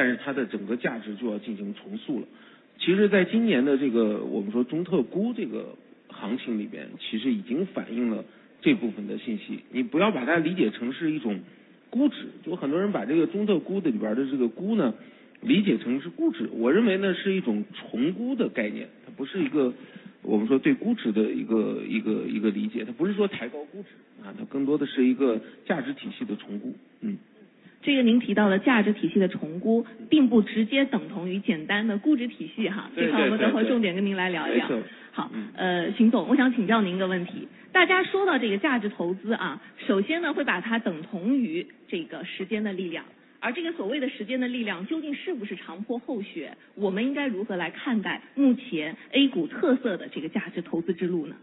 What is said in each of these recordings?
但是它的整个价值就要进行重塑了。其实在今年的这个我们说中特估这个行情里边，其实已经反映了这部分的信息。你不要把它理解成是一种估值，就很多人把这个中特估的里边的这个估呢，理解成是估值。我认为呢是一种重估的概念，它不是一个我们说对估值的一个一个一个理解，它不是说抬高估值啊，它更多的是一个价值体系的重估，嗯。这个您提到的价值体系的重估，并不直接等同于简单的估值体系哈。这块我们等会儿重点跟您来聊一聊。好嗯，呃，邢总，我想请教您一个问题。大家说到这个价值投资啊，首先呢会把它等同于这个时间的力量，而这个所谓的时间的力量究竟是不是长坡后雪？我们应该如何来看待目前 A 股特色的这个价值投资之路呢？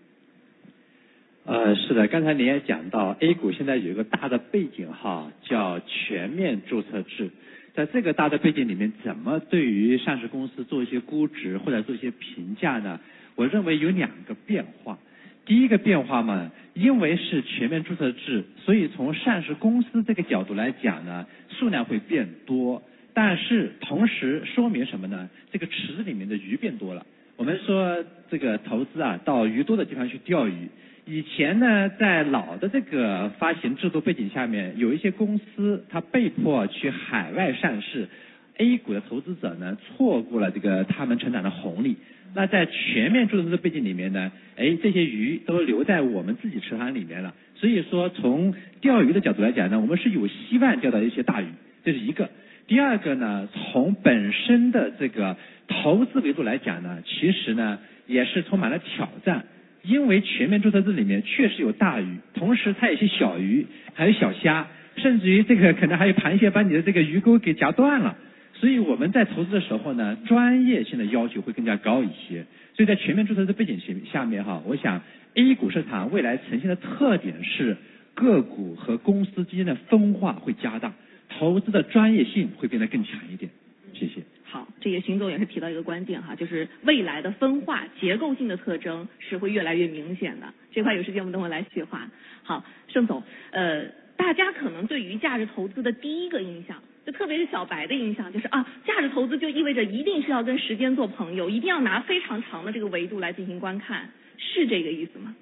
呃，是的，刚才您也讲到，A 股现在有一个大的背景哈，叫全面注册制。在这个大的背景里面，怎么对于上市公司做一些估值或者做一些评价呢？我认为有两个变化。第一个变化嘛，因为是全面注册制，所以从上市公司这个角度来讲呢，数量会变多。但是同时说明什么呢？这个池子里面的鱼变多了。我们说这个投资啊，到鱼多的地方去钓鱼。以前呢，在老的这个发行制度背景下面，有一些公司它被迫去海外上市，A 股的投资者呢错过了这个他们成长的红利。那在全面注册制背景里面呢，哎，这些鱼都留在我们自己池塘里面了。所以说，从钓鱼的角度来讲呢，我们是有希望钓到一些大鱼，这是一个。第二个呢，从本身的这个投资维度来讲呢，其实呢也是充满了挑战。因为全面注册制里面确实有大鱼，同时它有些小鱼，还有小虾，甚至于这个可能还有螃蟹把你的这个鱼钩给夹断了。所以我们在投资的时候呢，专业性的要求会更加高一些。所以在全面注册制背景下面哈，我想 A 股市场未来呈现的特点是个股和公司之间的分化会加大，投资的专业性会变得更强一点。谢谢。好，这个邢总也是提到一个关键哈，就是未来的分化结构性的特征是会越来越明显的。这块有时间我们等会来细化。好，盛总，呃，大家可能对于价值投资的第一个印象，就特别是小白的印象，就是啊，价值投资就意味着一定是要跟时间做朋友，一定要拿非常长的这个维度来进行观看，是这个意思吗？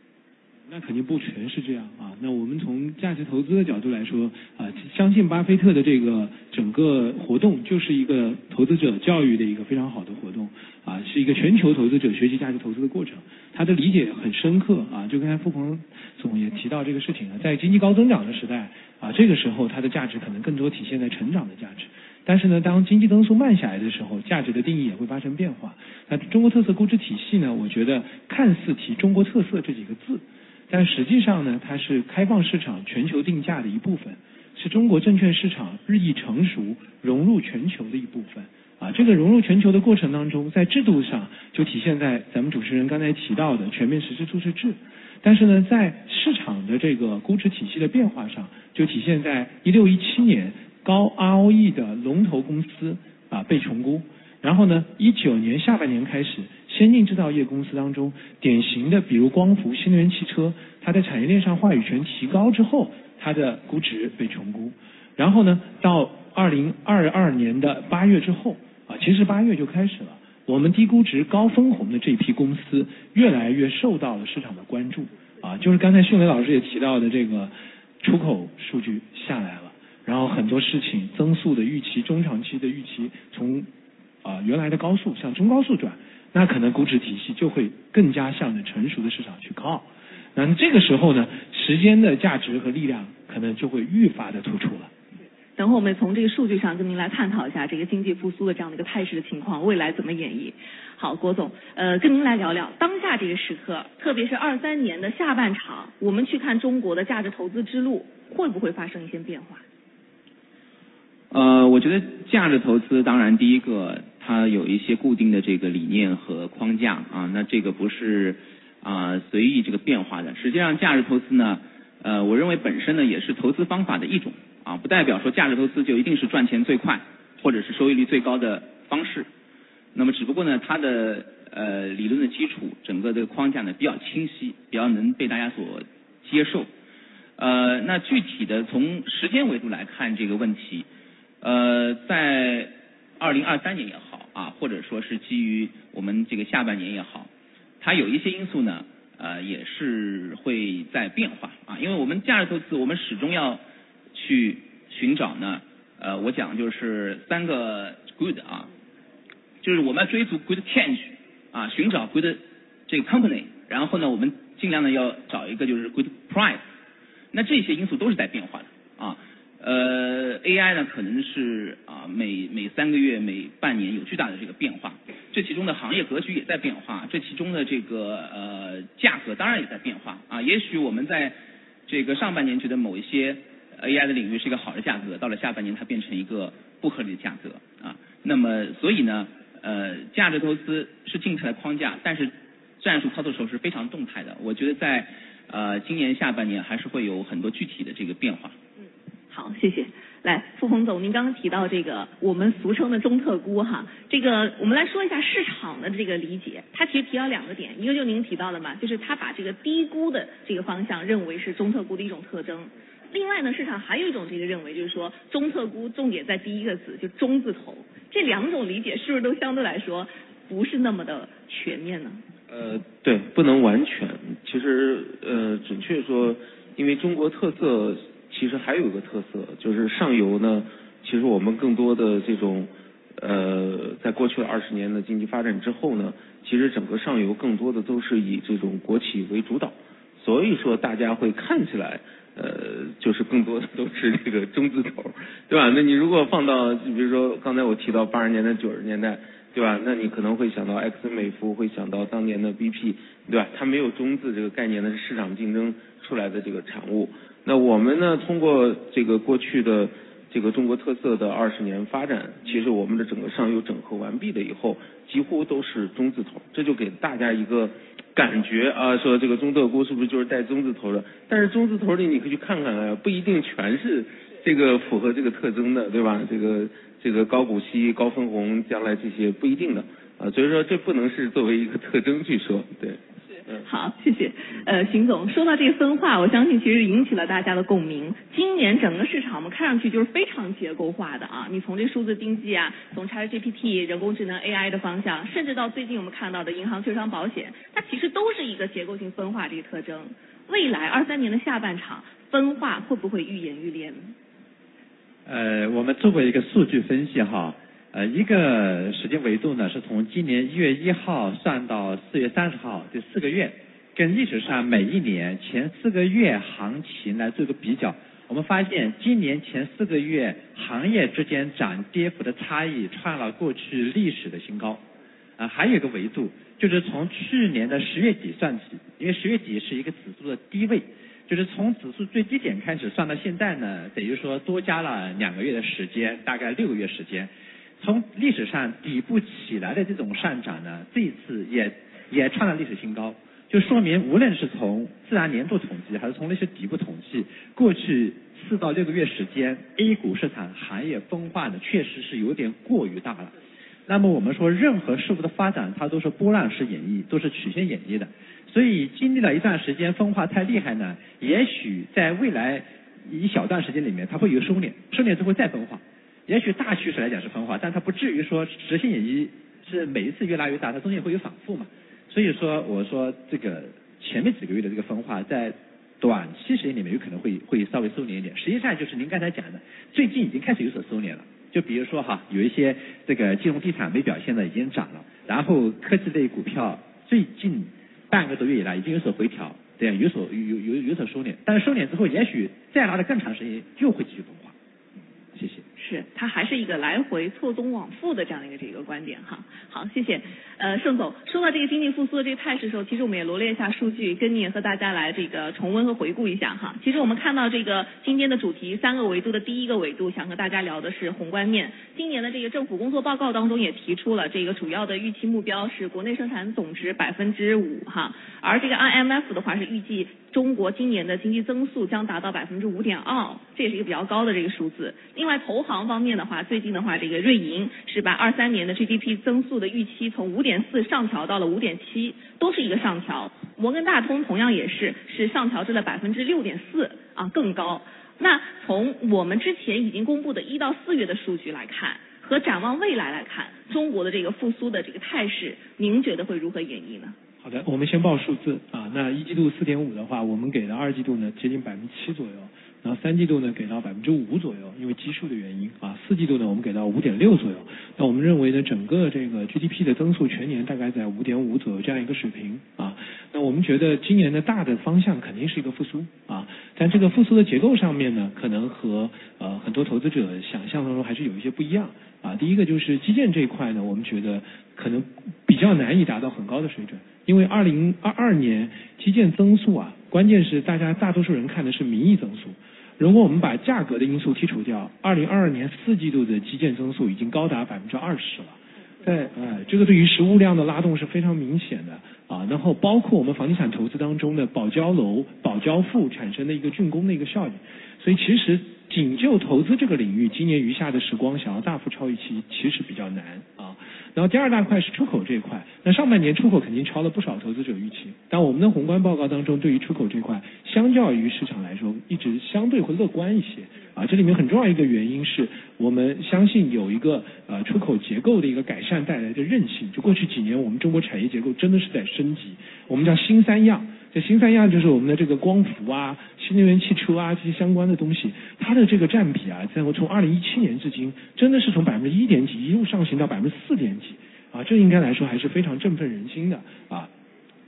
那肯定不全是这样啊。那我们从价值投资的角度来说啊，相信巴菲特的这个整个活动就是一个投资者教育的一个非常好的活动啊，是一个全球投资者学习价值投资的过程。他的理解很深刻啊，就刚才付鹏总也提到这个事情了，在经济高增长的时代啊，这个时候它的价值可能更多体现在成长的价值。但是呢，当经济增速慢下来的时候，价值的定义也会发生变化。那中国特色估值体系呢，我觉得看似提中国特色这几个字。但实际上呢，它是开放市场全球定价的一部分，是中国证券市场日益成熟、融入全球的一部分。啊，这个融入全球的过程当中，在制度上就体现在咱们主持人刚才提到的全面实施注册制，但是呢，在市场的这个估值体系的变化上，就体现在一六一七年高 ROE 的龙头公司啊被重估，然后呢，一九年下半年开始。先进制造业公司当中，典型的比如光伏、新能源汽车，它在产业链上话语权提高之后，它的估值被重估。然后呢，到二零二二年的八月之后，啊，其实八月就开始了，我们低估值高分红的这批公司越来越受到了市场的关注。啊，就是刚才迅雷老师也提到的这个出口数据下来了，然后很多事情增速的预期、中长期的预期从啊原来的高速向中高速转。那可能估值体系就会更加向着成熟的市场去靠，那这个时候呢，时间的价值和力量可能就会愈发的突出了。等会我们从这个数据上跟您来探讨一下这个经济复苏的这样的一个态势的情况，未来怎么演绎？好，郭总，呃，跟您来聊聊当下这个时刻，特别是二三年的下半场，我们去看中国的价值投资之路会不会发生一些变化？呃，我觉得价值投资当然第一个。它有一些固定的这个理念和框架啊，那这个不是啊随意这个变化的。实际上，价值投资呢，呃，我认为本身呢也是投资方法的一种啊，不代表说价值投资就一定是赚钱最快或者是收益率最高的方式。那么，只不过呢，它的呃理论的基础，整个这个框架呢比较清晰，比较能被大家所接受。呃，那具体的从时间维度来看这个问题，呃，在二零二三年也好啊，或者说是基于我们这个下半年也好，它有一些因素呢，呃，也是会在变化啊。因为我们价值投资，我们始终要去寻找呢，呃，我讲就是三个 good 啊，就是我们要追逐 good change 啊，寻找 good 这个 company，然后呢，我们尽量呢要找一个就是 good price，那这些因素都是在变化的啊。呃，AI 呢可能是每每三个月、每半年有巨大的这个变化，这其中的行业格局也在变化，这其中的这个呃价格当然也在变化啊。也许我们在这个上半年觉得某一些 AI 的领域是一个好的价格，到了下半年它变成一个不合理的价格啊。那么所以呢，呃，价值投资是静态的框架，但是战术操作时候是非常动态的。我觉得在呃今年下半年还是会有很多具体的这个变化。嗯好，谢谢。来，付鹏总，您刚刚提到这个我们俗称的中特估哈，这个我们来说一下市场的这个理解。他其实提到两个点，一个就您提到的嘛，就是他把这个低估的这个方向认为是中特估的一种特征。另外呢，市场还有一种这个认为，就是说中特估重点在第一个字，就中字头。这两种理解是不是都相对来说不是那么的全面呢？呃，对，不能完全。其实呃，准确说，因为中国特色。其实还有一个特色，就是上游呢，其实我们更多的这种，呃，在过去的二十年的经济发展之后呢，其实整个上游更多的都是以这种国企为主导，所以说大家会看起来，呃，就是更多的都是这个中字头，对吧？那你如果放到，比如说刚才我提到八十年代、九十年代，对吧？那你可能会想到埃克森美孚，会想到当年的 BP，对吧？它没有中字这个概念呢，是市场竞争出来的这个产物。那我们呢？通过这个过去的这个中国特色的二十年发展，其实我们的整个上游整合完毕了以后，几乎都是中字头，这就给大家一个感觉啊，说这个中特估是不是就是带中字头的？但是中字头里你可以去看看啊，不一定全是这个符合这个特征的，对吧？这个这个高股息、高分红，将来这些不一定的啊，所以说这不能是作为一个特征去说，对。好，谢谢。呃，邢总说到这个分化，我相信其实引起了大家的共鸣。今年整个市场我们看上去就是非常结构化的啊，你从这数字经济啊，从 ChatGPT、人工智能 AI 的方向，甚至到最近我们看到的银行、券商、保险，它其实都是一个结构性分化这个特征。未来二三年的下半场分化会不会愈演愈烈？呃，我们做过一个数据分析哈。呃，一个时间维度呢，是从今年一月一号算到四月三十号这四个月，跟历史上每一年前四个月行情来做个比较，我们发现今年前四个月行业之间涨跌幅的差异创了过去历史的新高。啊，还有一个维度，就是从去年的十月底算起，因为十月底是一个指数的低位，就是从指数最低点开始算到现在呢，等于说多加了两个月的时间，大概六个月时间。从历史上底部起来的这种上涨呢，这一次也也创了历史新高，就说明无论是从自然年度统计，还是从那些底部统计，过去四到六个月时间，A 股市场行业分化呢，确实是有点过于大了。那么我们说，任何事物的发展，它都是波浪式演绎，都是曲线演绎的。所以经历了一段时间分化太厉害呢，也许在未来一小段时间里面，它会有收敛，收敛之后再分化。也许大趋势来讲是分化，但它不至于说直线演绎是每一次越拉越大，它中间会有反复嘛。所以说我说这个前面几个月的这个分化，在短期时间里面有可能会会稍微收敛一点。实际上就是您刚才讲的，最近已经开始有所收敛了。就比如说哈，有一些这个金融地产没表现的已经涨了，然后科技类股票最近半个多月以来已经有所回调，这样有所有有有有所收敛。但是收敛之后，也许再拉的更长时间又会继续分化。是，它还是一个来回错综往复的这样一个这个观点哈。好，谢谢。呃，盛总说到这个经济复苏的这个态势的时候，其实我们也罗列一下数据，跟你也和大家来这个重温和回顾一下哈。其实我们看到这个今天的主题三个维度的第一个维度，想和大家聊的是宏观面。今年的这个政府工作报告当中也提出了这个主要的预期目标是国内生产总值百分之五哈，而这个 IMF 的话是预计中国今年的经济增速将达到百分之五点二，这也是一个比较高的这个数字。另外投行方面的话，最近的话这个瑞银是把二三年的 GDP 增速的预期从五点四上调到了五点七，都是一个上调。摩根大通同样也是是上调至了百分之六点四啊，更高。那从我们之前已经公布的一到四月的数据来看，和展望未来来看，中国的这个复苏的这个态势，您觉得会如何演绎呢？好的，我们先报数字啊。那一季度四点五的话，我们给的二季度呢接近百分之七左右，然后三季度呢给到百分之五左右，因为基数的原因啊。四季度呢我们给到五点六左右。那我们认为呢整个这个 GDP 的增速全年大概在五点五左右这样一个水平啊。那我们觉得今年的大的方向肯定是一个复苏啊，但这个复苏的结构上面呢，可能和呃很多投资者想象当中还是有一些不一样啊。第一个就是基建这一块呢，我们觉得可能比较难以达到很高的水准。因为二零二二年基建增速啊，关键是大家大多数人看的是名义增速。如果我们把价格的因素剔除掉，二零二二年四季度的基建增速已经高达百分之二十了。在哎，这个对于实物量的拉动是非常明显的啊。然后包括我们房地产投资当中的保交楼、保交付产生的一个竣工的一个效应。所以其实仅就投资这个领域，今年余下的时光想要大幅超预期，其实比较难啊。然后第二大块是出口这一块，那上半年出口肯定超了不少投资者预期，但我们的宏观报告当中对于出口这块，相较于市场来说，一直相对会乐观一些啊。这里面很重要一个原因是我们相信有一个呃出口结构的一个改善带来的韧性，就过去几年我们中国产业结构真的是在升级，我们叫新三样。新三样就是我们的这个光伏啊、新能源汽车啊这些相关的东西，它的这个占比啊，在我从二零一七年至今，真的是从百分之一点几一路上行到百分之四点几啊，这应该来说还是非常振奋人心的啊。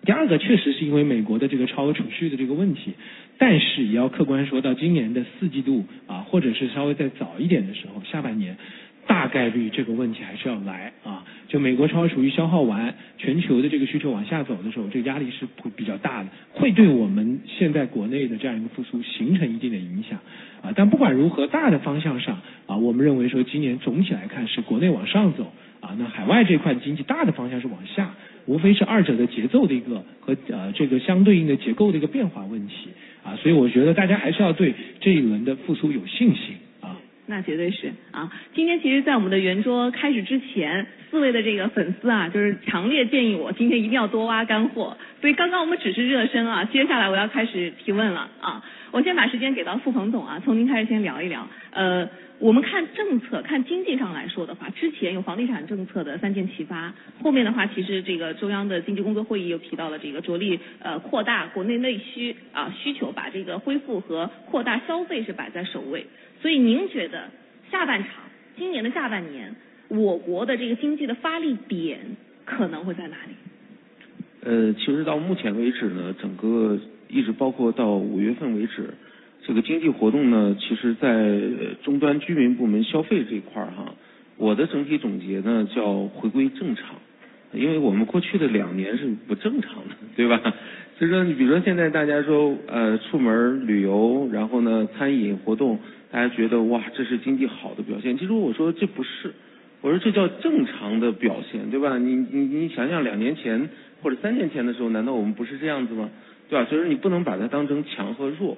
第二个确实是因为美国的这个超额储蓄的这个问题，但是也要客观说到今年的四季度啊，或者是稍微再早一点的时候，下半年。大概率这个问题还是要来啊！就美国超额储蓄消耗完，全球的这个需求往下走的时候，这个压力是会比较大的，会对我们现在国内的这样一个复苏形成一定的影响啊。但不管如何，大的方向上啊，我们认为说今年总体来看是国内往上走啊，那海外这块经济大的方向是往下，无非是二者的节奏的一个和呃这个相对应的结构的一个变化问题啊。所以我觉得大家还是要对这一轮的复苏有信心。那绝对是啊！今天其实，在我们的圆桌开始之前，四位的这个粉丝啊，就是强烈建议我今天一定要多挖干货。所以刚刚我们只是热身啊，接下来我要开始提问了啊！我先把时间给到付鹏总啊，从您开始先聊一聊。呃，我们看政策，看经济上来说的话，之前有房地产政策的三箭齐发，后面的话，其实这个中央的经济工作会议又提到了这个着力呃扩大国内内需啊需求，把这个恢复和扩大消费是摆在首位。所以您觉得下半场今年的下半年，我国的这个经济的发力点可能会在哪里？呃，其实到目前为止呢，整个一直包括到五月份为止，这个经济活动呢，其实在终端居民部门消费这一块儿哈，我的整体总结呢叫回归正常，因为我们过去的两年是不正常的，对吧？所以说，你比如说现在大家说呃出门旅游，然后呢餐饮活动。大家觉得哇，这是经济好的表现。其实我说这不是，我说这叫正常的表现，对吧？你你你想想两年前或者三年前的时候，难道我们不是这样子吗？对吧？所以说你不能把它当成强和弱。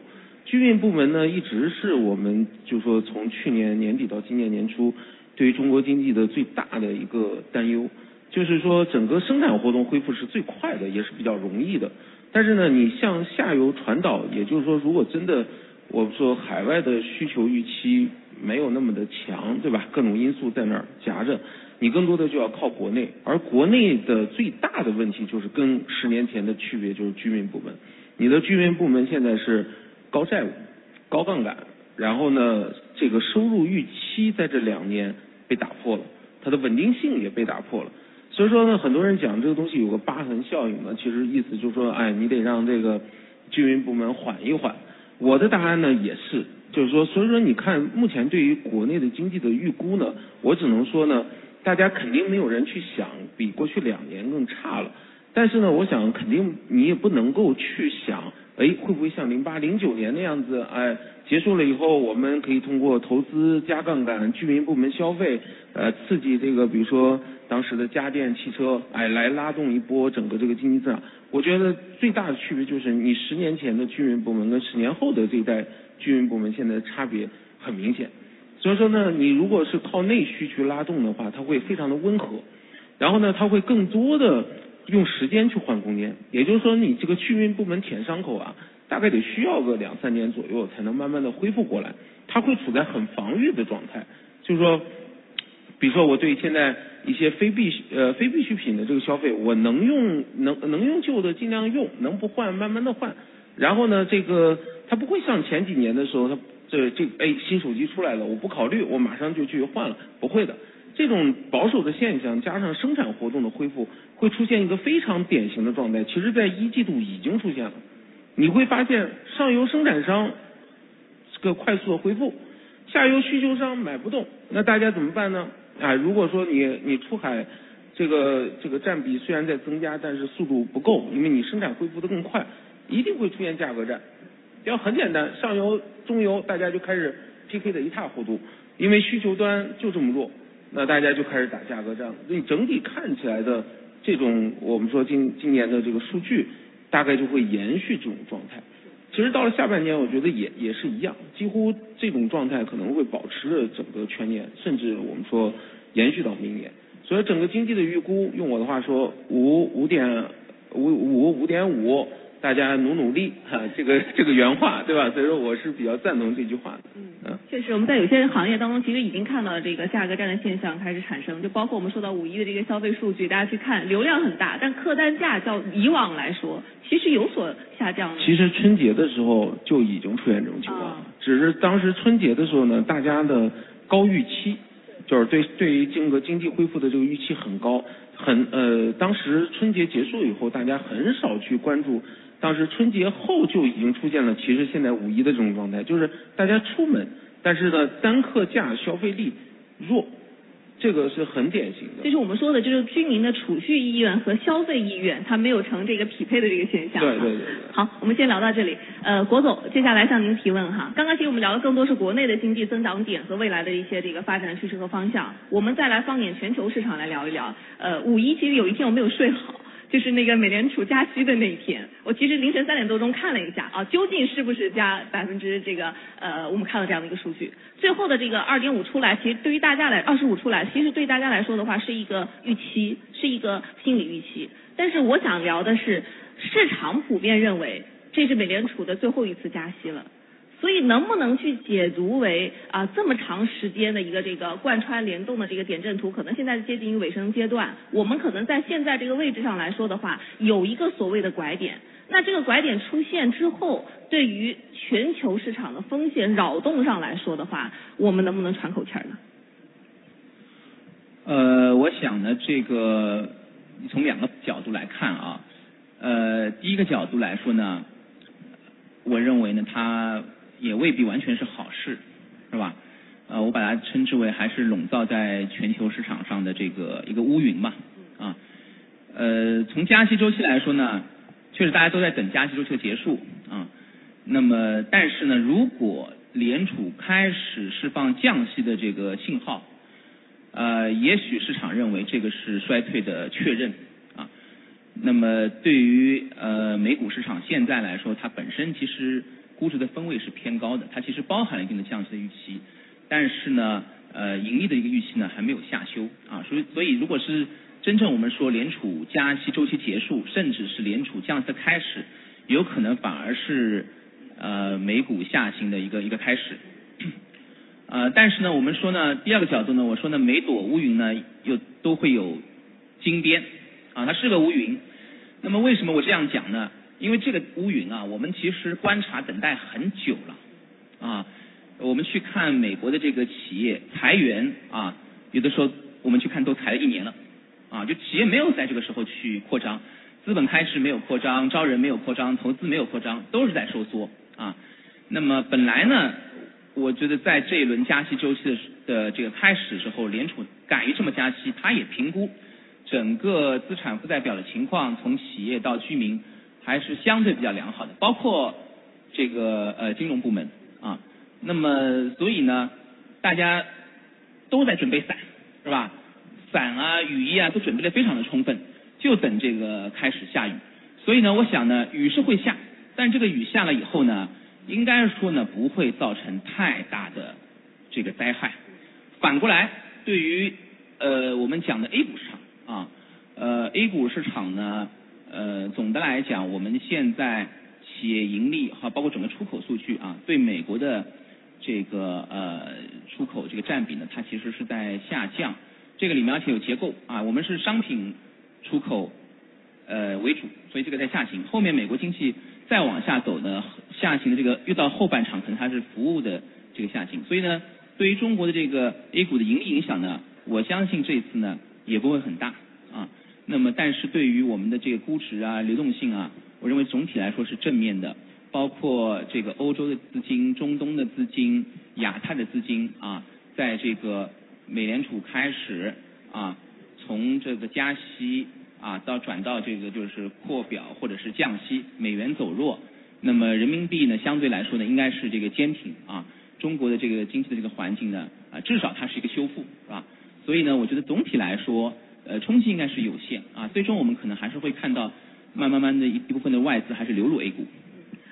居民部门呢，一直是我们就说从去年年底到今年年初，对于中国经济的最大的一个担忧，就是说整个生产活动恢复是最快的，也是比较容易的。但是呢，你向下游传导，也就是说，如果真的我们说海外的需求预期没有那么的强，对吧？各种因素在那儿夹着，你更多的就要靠国内。而国内的最大的问题就是跟十年前的区别就是居民部门，你的居民部门现在是高债务、高杠杆，然后呢，这个收入预期在这两年被打破了，它的稳定性也被打破了。所以说呢，很多人讲这个东西有个疤痕效应呢，其实意思就是说，哎，你得让这个居民部门缓一缓。我的答案呢也是，就是说，所以说你看，目前对于国内的经济的预估呢，我只能说呢，大家肯定没有人去想比过去两年更差了。但是呢，我想肯定你也不能够去想，哎，会不会像零八零九年那样子，哎，结束了以后，我们可以通过投资加杠杆、居民部门消费，呃，刺激这个，比如说当时的家电、汽车，哎，来拉动一波整个这个经济增长。我觉得最大的区别就是，你十年前的居民部门跟十年后的这一代居民部门现在差别很明显。所以说呢，你如果是靠内需去拉动的话，它会非常的温和，然后呢，它会更多的。用时间去换空间，也就是说，你这个居民部门舔伤口啊，大概得需要个两三年左右，才能慢慢的恢复过来。它会处在很防御的状态，就是说，比如说我对现在一些非必呃非必需品的这个消费，我能用能能用旧的尽量用，能不换慢慢的换。然后呢，这个它不会像前几年的时候，它这这哎新手机出来了，我不考虑，我马上就去换了，不会的。这种保守的现象加上生产活动的恢复，会出现一个非常典型的状态。其实，在一季度已经出现了。你会发现上游生产商这个快速的恢复，下游需求商买不动，那大家怎么办呢？啊，如果说你你出海这个这个占比虽然在增加，但是速度不够，因为你生产恢复的更快，一定会出现价格战。要很简单，上游中游大家就开始 PK 的一塌糊涂，因为需求端就这么弱。那大家就开始打价格战，所以整体看起来的这种我们说今今年的这个数据，大概就会延续这种状态。其实到了下半年，我觉得也也是一样，几乎这种状态可能会保持着整个全年，甚至我们说延续到明年。所以整个经济的预估，用我的话说，五五点五五五点五。大家努努力哈，这个这个原话对吧？所以说我是比较赞同这句话的。嗯，确实我们在有些行业当中，其实已经看到了这个价格战的现象开始产生，就包括我们说到五一的这个消费数据，大家去看流量很大，但客单价较以往来说，其实有所下降。其实春节的时候就已经出现这种情况了，只是当时春节的时候呢，大家的高预期，就是对对于整个经济恢复的这个预期很高，很呃，当时春节结束以后，大家很少去关注。当时春节后就已经出现了，其实现在五一的这种状态，就是大家出门，但是呢单客价消费力弱，这个是很典型的。就是我们说的，就是居民的储蓄意愿和消费意愿，它没有成这个匹配的这个现象。对对对。好，我们先聊到这里。呃，国总，接下来向您提问哈。刚刚其实我们聊的更多是国内的经济增长点和未来的一些这个发展趋势和方向。我们再来放眼全球市场来聊一聊。呃，五一其实有一天我没有睡好。就是那个美联储加息的那一天，我其实凌晨三点多钟看了一下啊，究竟是不是加百分之这个呃，我们看到这样的一个数据，最后的这个二点五出来，其实对于大家来二十五出来，其实对大家来说的话是一个预期，是一个心理预期。但是我想聊的是，市场普遍认为这是美联储的最后一次加息了。所以能不能去解读为啊这么长时间的一个这个贯穿联动的这个点阵图，可能现在接近于尾声阶段。我们可能在现在这个位置上来说的话，有一个所谓的拐点。那这个拐点出现之后，对于全球市场的风险扰动上来说的话，我们能不能喘口气儿呢？呃，我想呢，这个从两个角度来看啊，呃，第一个角度来说呢，我认为呢，它。也未必完全是好事，是吧？呃，我把它称之为还是笼罩在全球市场上的这个一个乌云吧。啊，呃，从加息周期来说呢，确实大家都在等加息周期的结束啊。那么，但是呢，如果联储开始释放降息的这个信号，呃，也许市场认为这个是衰退的确认啊。那么，对于呃美股市场现在来说，它本身其实。估值的分位是偏高的，它其实包含了一定的降息的预期，但是呢，呃，盈利的一个预期呢还没有下修啊，所以所以如果是真正我们说联储加息周期结束，甚至是联储降息的开始，有可能反而是呃美股下行的一个一个开始，呃，但是呢，我们说呢，第二个角度呢，我说呢，每朵乌云呢又都会有金边啊，它是个乌云，那么为什么我这样讲呢？因为这个乌云啊，我们其实观察等待很久了，啊，我们去看美国的这个企业裁员啊，有的时候我们去看都裁了一年了，啊，就企业没有在这个时候去扩张，资本开支没有扩张，招人没有扩张，投资没有扩张，都是在收缩啊。那么本来呢，我觉得在这一轮加息周期的的这个开始时候，联储敢于这么加息，他也评估整个资产负债表的情况，从企业到居民。还是相对比较良好的，包括这个呃金融部门啊，那么所以呢，大家都在准备伞是吧？伞啊雨衣啊都准备的非常的充分，就等这个开始下雨。所以呢，我想呢雨是会下，但这个雨下了以后呢，应该说呢不会造成太大的这个灾害。反过来，对于呃我们讲的 A 股市场啊，呃 A 股市场呢。呃，总的来讲，我们现在企业盈利和，包括整个出口数据啊，对美国的这个呃出口这个占比呢，它其实是在下降。这个里面而且有结构啊，我们是商品出口呃为主，所以这个在下行。后面美国经济再往下走呢，下行的这个越到后半场，可能它是服务的这个下行。所以呢，对于中国的这个 A 股的盈利影响呢，我相信这次呢也不会很大啊。那么，但是对于我们的这个估值啊、流动性啊，我认为总体来说是正面的。包括这个欧洲的资金、中东的资金、亚太的资金啊，在这个美联储开始啊，从这个加息啊，到转到这个就是扩表或者是降息，美元走弱，那么人民币呢，相对来说呢，应该是这个坚挺啊。中国的这个经济的这个环境呢，啊，至少它是一个修复，是吧？所以呢，我觉得总体来说，呃，冲击应该是有限啊。最终我们可能还是会看到，慢慢慢的一一部分的外资还是流入 A 股。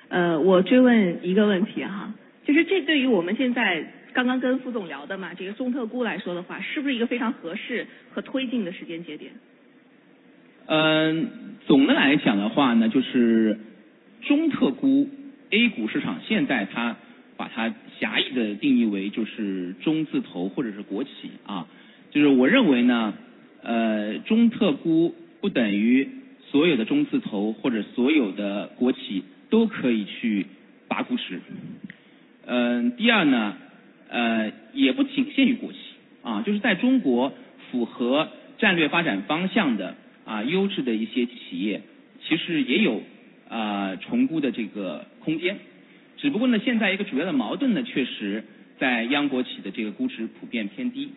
呃，我追问一个问题哈，就是这对于我们现在刚刚跟副总聊的嘛，这个中特估来说的话，是不是一个非常合适和推进的时间节点？嗯，总的来讲的话呢，就是中特估 A 股市场现在它把它狭义的定义为就是中字头或者是国企啊，就是我认为呢，呃，中特估不等于所有的中字头或者所有的国企都可以去拔估值。嗯，第二呢，呃，也不仅限于国企啊，就是在中国符合战略发展方向的啊优质的一些企业，其实也有啊重估的这个空间。只不过呢，现在一个主要的矛盾呢，确实在央国企的这个估值普遍偏低。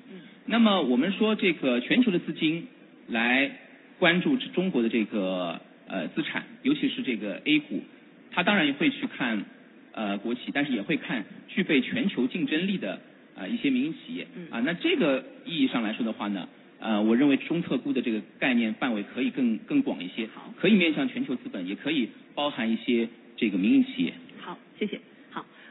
那么我们说这个全球的资金来关注中国的这个呃资产，尤其是这个 A 股，它当然也会去看呃国企，但是也会看具备全球竞争力的啊、呃一些民营企业啊。那这个意义上来说的话呢，呃，我认为中特估的这个概念范围可以更更广一些，可以面向全球资本，也可以包含一些这个民营企业。好，谢谢。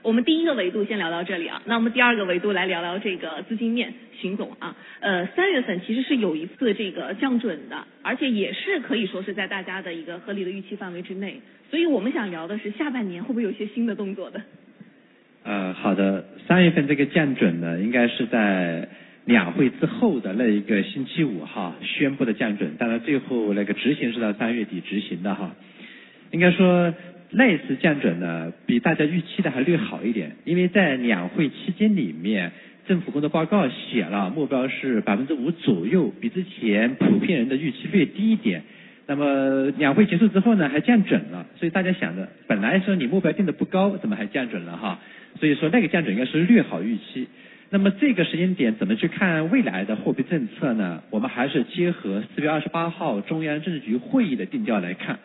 我们第一个维度先聊到这里啊，那我们第二个维度来聊聊这个资金面，邢总啊，呃，三月份其实是有一次这个降准的，而且也是可以说是在大家的一个合理的预期范围之内，所以我们想聊的是下半年会不会有一些新的动作的？呃，好的，三月份这个降准呢，应该是在两会之后的那一个星期五哈宣布的降准，当然最后那个执行是到三月底执行的哈。应该说那一次降准呢，比大家预期的还略好一点，因为在两会期间里面，政府工作报告写了目标是百分之五左右，比之前普遍人的预期略低一点。那么两会结束之后呢，还降准了，所以大家想着，本来说你目标定的不高，怎么还降准了哈？所以说那个降准应该是略好预期。那么这个时间点怎么去看未来的货币政策呢？我们还是结合四月二十八号中央政治局会议的定调来看。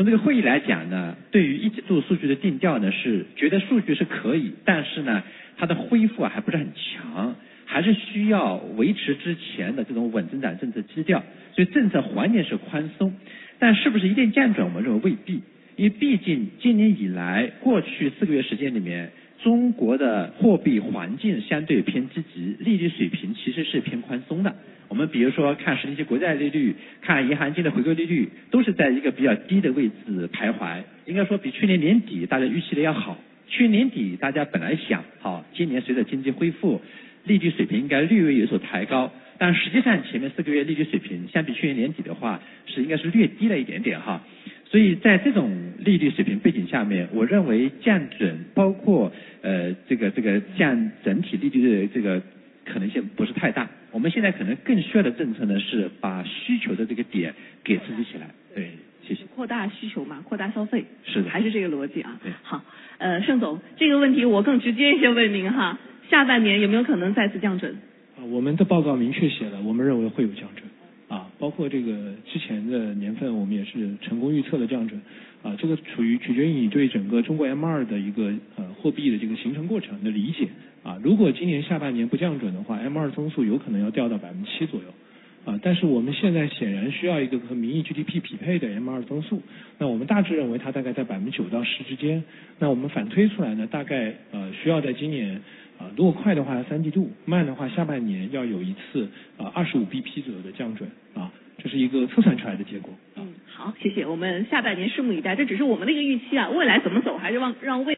从这个会议来讲呢，对于一季度数据的定调呢是觉得数据是可以，但是呢它的恢复啊还不是很强，还是需要维持之前的这种稳增长政策基调。所以政策环境是宽松，但是不是一定降准？我们认为未必，因为毕竟今年以来过去四个月时间里面，中国的货币环境相对偏积极，利率水平其实是偏宽松的。我们比如说看十年期国债利率，看银行间的回购利率，都是在一个比较低的位置徘徊。应该说比去年年底大家预期的要好。去年年底大家本来想，好，今年随着经济恢复，利率水平应该略微有所抬高。但实际上前面四个月利率水平相比去年年底的话，是应该是略低了一点点哈。所以在这种利率水平背景下面，我认为降准包括呃这个这个降整体利率的这个可能性不是太大。我们现在可能更需要的政策呢是把需求的这个点给刺激起来。对，谢谢。扩大需求嘛，扩大消费，是的还是这个逻辑啊对。好，呃，盛总，这个问题我更直接一些问您哈，下半年有没有可能再次降准？啊，我们的报告明确写了，我们认为会有降准，啊，包括这个之前的年份，我们也是成功预测了降准，啊，这个处于取决于你对整个中国 M 二的一个呃货币的这个形成过程的理解，啊，如果今年下半年不降准的话，M 二增速有可能要掉到百分之七左右。啊，但是我们现在显然需要一个和名义 GDP 匹配的 M 二增速，那我们大致认为它大概在百分之九到十之间。那我们反推出来呢，大概呃需要在今年啊、如果快的话三季度，慢的话下半年要有一次啊二十五 BP 左右的降准啊，这是一个测算出来的结果。嗯，好，谢谢。我们下半年拭目以待，这只是我们的一个预期啊，未来怎么走还是让让未。